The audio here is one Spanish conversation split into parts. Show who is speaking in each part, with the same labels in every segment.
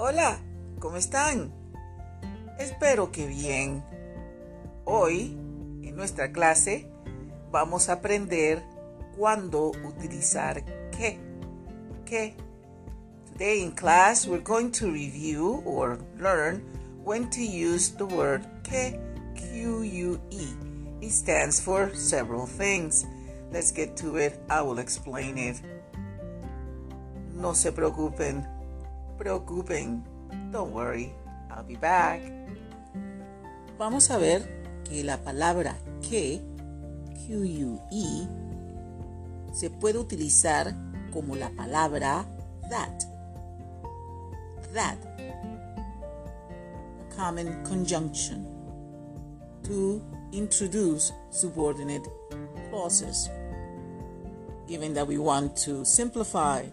Speaker 1: Hola, ¿cómo están? Espero que bien. Hoy, en nuestra clase, vamos a aprender cuándo utilizar qué. ¿Qué? Today in class, we're going to review or learn when to use the word que, Q-U-E. It stands for several things. Let's get to it. I will explain it. No se preocupen. Preocupen. Don't worry. I'll be back. Vamos a ver que la palabra que, Q-U-E, se puede utilizar como la palabra that. That. A common conjunction to introduce subordinate clauses. Given that we want to simplify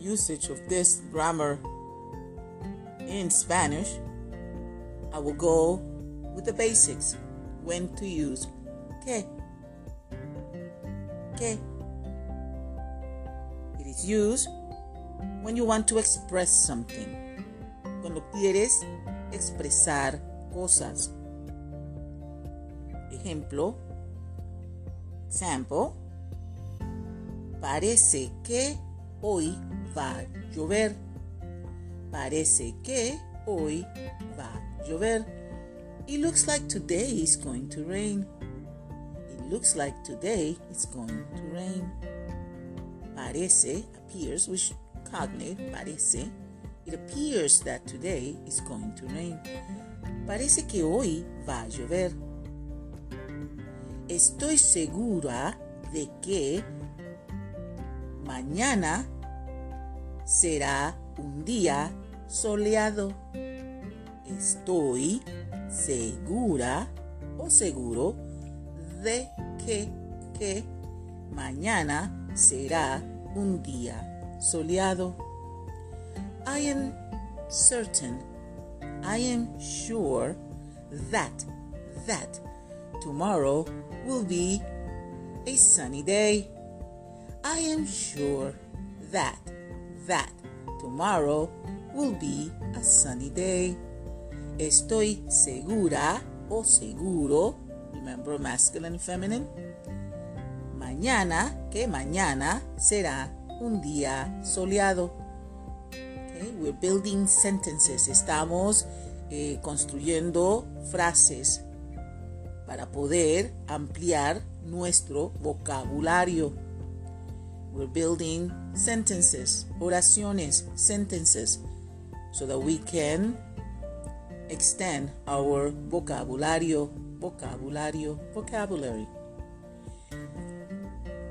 Speaker 1: usage of this grammar in Spanish, I will go with the basics when to use que. Que. It is used when you want to express something. Cuando quieres expresar cosas. Ejemplo, example, parece que hoy va a llover. Parece que hoy va a llover. It looks like today is going to rain. It looks like today is going to rain. Parece appears, which cognate, parece. It appears that today is going to rain. Parece que hoy va a llover. Estoy segura de que mañana será un día soleado. Estoy segura o seguro de que, que mañana será un día soleado. I am certain, I am sure that, that tomorrow will be a sunny day. I am sure that, tomorrow will be a sunny day. Estoy segura o seguro, remember masculine and feminine. Mañana, que mañana será un día soleado. Okay, we're building sentences. Estamos eh, construyendo frases para poder ampliar nuestro vocabulario. We're building sentences, oraciones, sentences, so that we can extend our vocabulario, vocabulario, vocabulary.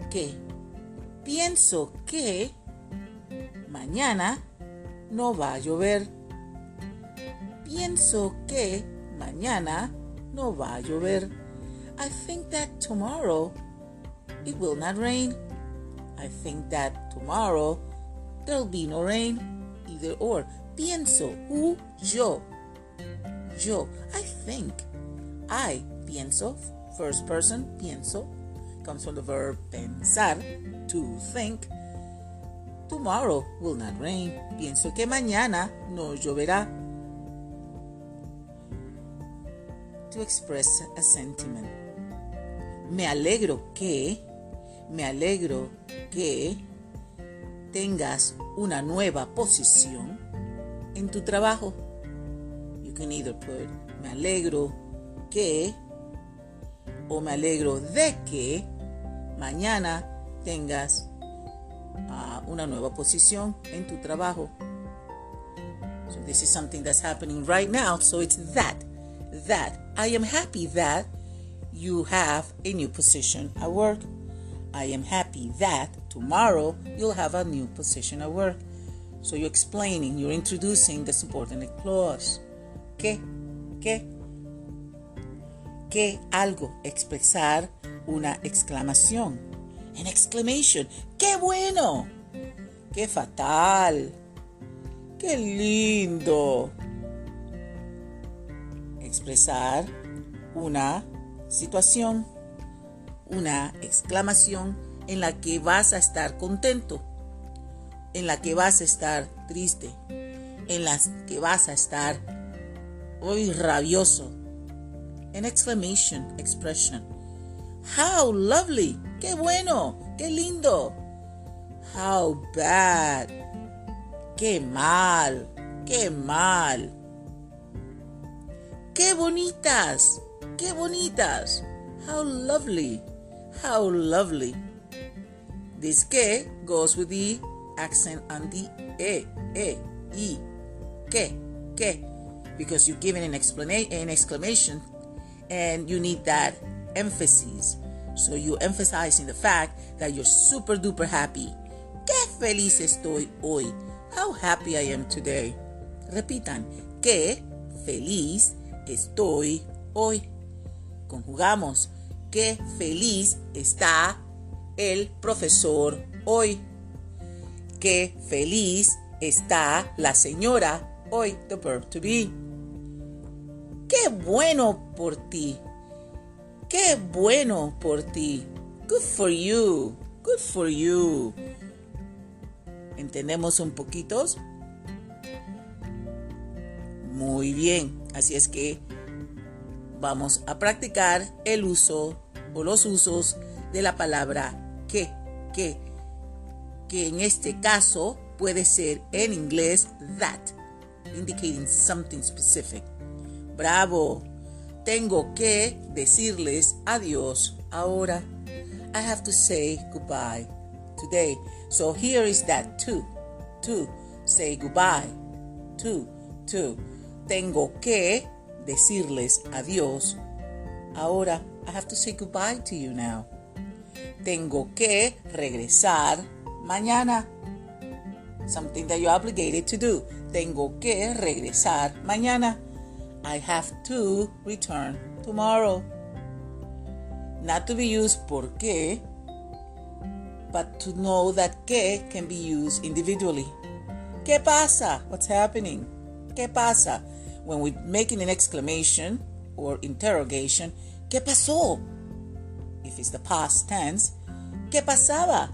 Speaker 1: Que pienso que mañana no va a llover. Pienso que mañana no va a llover. I think that tomorrow it will not rain. I think that tomorrow there'll be no rain. Either or. Pienso, who, yo. Yo. I think. I pienso, first person, pienso, comes from the verb pensar, to think. Tomorrow will not rain. Pienso que mañana no lloverá. To express a sentiment. Me alegro que, me alegro que tengas una nueva posición en tu trabajo. You can either put me alegro que o me alegro de que mañana tengas uh, una nueva posición en tu trabajo. So this is something that's happening right now. So it's that. That. I am happy that you have a new position at work. I am happy that tomorrow you'll have a new position at work. So you're explaining, you're introducing the subordinate clause. ¿Qué? ¿Qué? ¿Qué algo? Expresar una exclamación. An exclamation. ¡Qué bueno! ¡Qué fatal! ¡Qué lindo! Expresar una situación, una exclamación en la que vas a estar contento, en la que vas a estar triste, en las que vas a estar hoy rabioso. An exclamation expression. How lovely. Qué bueno. Qué lindo. How bad. Qué mal. Qué mal. Qué bonitas. Qué bonitas. How lovely. How lovely. This que goes with the accent on the e, e, e, que, que, because you're giving an explanation, an exclamation, and you need that emphasis. So you're emphasizing the fact that you're super duper happy. Qué feliz estoy hoy. How happy I am today. Repitan, qué feliz estoy hoy. Conjugamos, qué feliz está el profesor hoy. Qué feliz está la señora hoy. The verb to be. Qué bueno por ti. Qué bueno por ti. Good for you. Good for you. ¿Entendemos un poquito? Muy bien. Así es que vamos a practicar el uso o los usos de la palabra que, que, que en este caso puede ser en inglés that, indicating something specific. Bravo. Tengo que decirles adiós ahora. I have to say goodbye today. So here is that to. To say goodbye. To. To. Tengo que decirles adiós ahora. I have to say goodbye to you now. Tengo que regresar mañana. Something that you're obligated to do. Tengo que regresar mañana. I have to return tomorrow. Not to be used porque, but to know that que can be used individually. ¿Qué pasa? What's happening? ¿Qué pasa? When we're making an exclamation or interrogation, ¿qué pasó? If it's the past tense, ¿qué pasaba?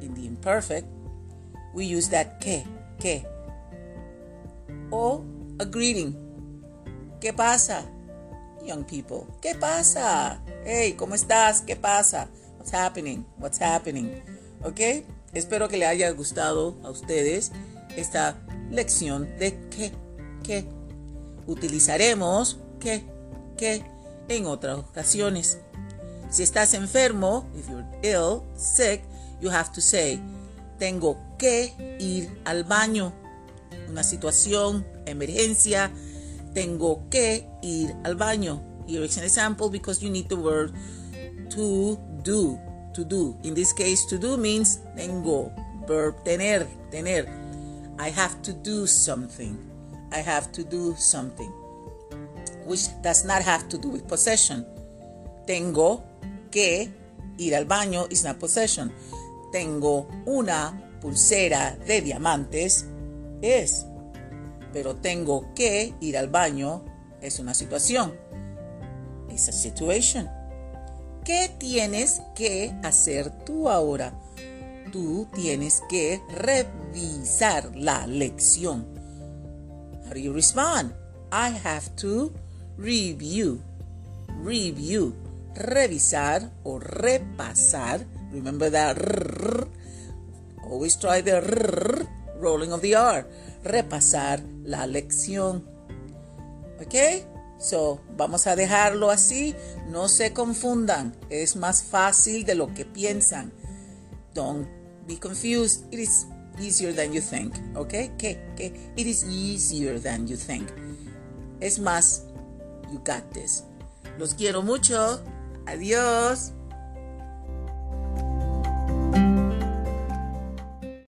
Speaker 1: In the imperfect, we use that que, que. Or a greeting. ¿Qué pasa? Young people, ¿qué pasa? Hey, ¿cómo estás? ¿Qué pasa? What's happening? What's happening? ¿Ok? Espero que le haya gustado a ustedes esta lección de qué, qué. Utilizaremos qué, qué en otras ocasiones. Si estás enfermo, if you're ill, sick, you have to say, tengo que ir al baño. Una situación, emergencia, tengo que ir al baño. Here is an example because you need the word to do. To do. In this case, to do means tengo. Verb tener, tener. I have to do something. I have to do something. Which does not have to do with possession. Tengo que ir al baño is not possession. Tengo una pulsera de diamantes es pero tengo que ir al baño es una situación. Es a situation. ¿Qué tienes que hacer tú ahora? Tú tienes que revisar la lección. You respond? I have to review. Review. Revisar o repasar. Remember that. Always try the rolling of the R repasar la lección. ¿Ok? So, vamos a dejarlo así. No se confundan. Es más fácil de lo que piensan. Don't be confused. It is easier than you think. ¿Ok? ¿Qué? ¿Qué? It is easier than you think. Es más, you got this. Los quiero mucho. Adiós.